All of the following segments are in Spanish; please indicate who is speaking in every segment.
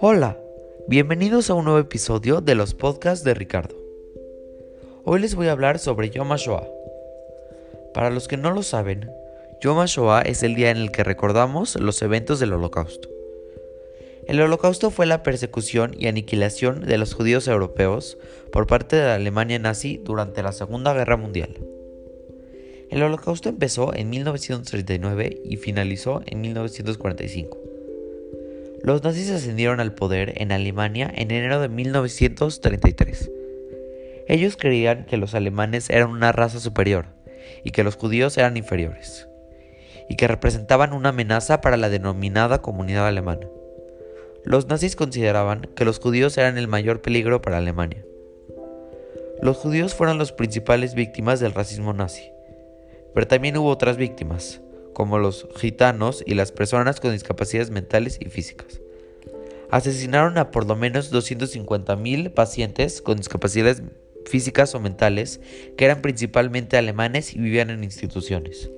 Speaker 1: Hola, bienvenidos a un nuevo episodio de los podcasts de Ricardo. Hoy les voy a hablar sobre Yom HaShoah. Para los que no lo saben, Yom HaShoah es el día en el que recordamos los eventos del Holocausto. El Holocausto fue la persecución y aniquilación de los judíos europeos por parte de la Alemania nazi durante la Segunda Guerra Mundial. El Holocausto empezó en 1939 y finalizó en 1945. Los nazis ascendieron al poder en Alemania en enero de 1933. Ellos creían que los alemanes eran una raza superior y que los judíos eran inferiores, y que representaban una amenaza para la denominada comunidad alemana. Los nazis consideraban que los judíos eran el mayor peligro para Alemania. Los judíos fueron las principales víctimas del racismo nazi, pero también hubo otras víctimas, como los gitanos y las personas con discapacidades mentales y físicas. Asesinaron a por lo menos 250.000 pacientes con discapacidades físicas o mentales que eran principalmente alemanes y vivían en instituciones.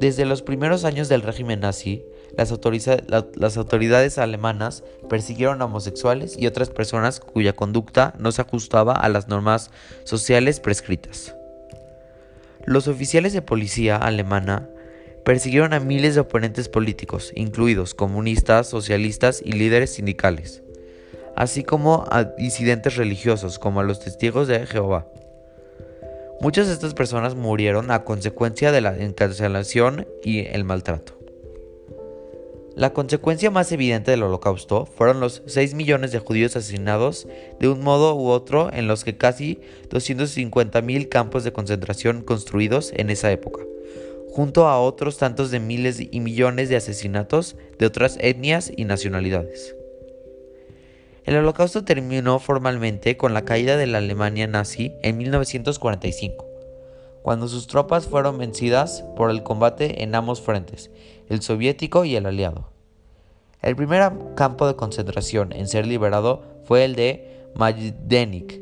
Speaker 1: Desde los primeros años del régimen nazi, las, las, autoridades alemanas persiguieron a homosexuales y otras personas cuya conducta no se ajustaba a las normas sociales prescritas. Los oficiales de policía alemana persiguieron a miles de oponentes políticos, incluidos comunistas, socialistas y líderes sindicales, así como a disidentes religiosos como a los testigos de Jehová. Muchas de estas personas murieron a consecuencia de la encarcelación y el maltrato. La consecuencia más evidente del holocausto fueron los 6 millones de judíos asesinados de un modo u otro en los que casi 250.000 campos de concentración construidos en esa época, junto a otros tantos de miles y millones de asesinatos de otras etnias y nacionalidades. El holocausto terminó formalmente con la caída de la Alemania nazi en 1945 cuando sus tropas fueron vencidas por el combate en ambos frentes, el soviético y el aliado. El primer campo de concentración en ser liberado fue el de Majdanek,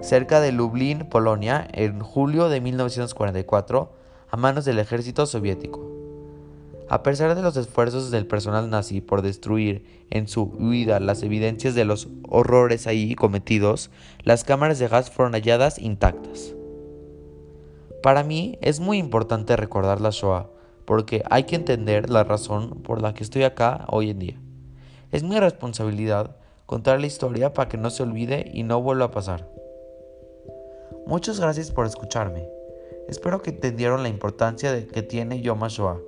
Speaker 1: cerca de Lublin, Polonia, en julio de 1944, a manos del ejército soviético. A pesar de los esfuerzos del personal nazi por destruir en su huida las evidencias de los horrores ahí cometidos, las cámaras de gas fueron halladas intactas. Para mí es muy importante recordar la Shoah, porque hay que entender la razón por la que estoy acá hoy en día. Es mi responsabilidad contar la historia para que no se olvide y no vuelva a pasar. Muchas gracias por escucharme. Espero que entendieron la importancia de que tiene Yom HaShoah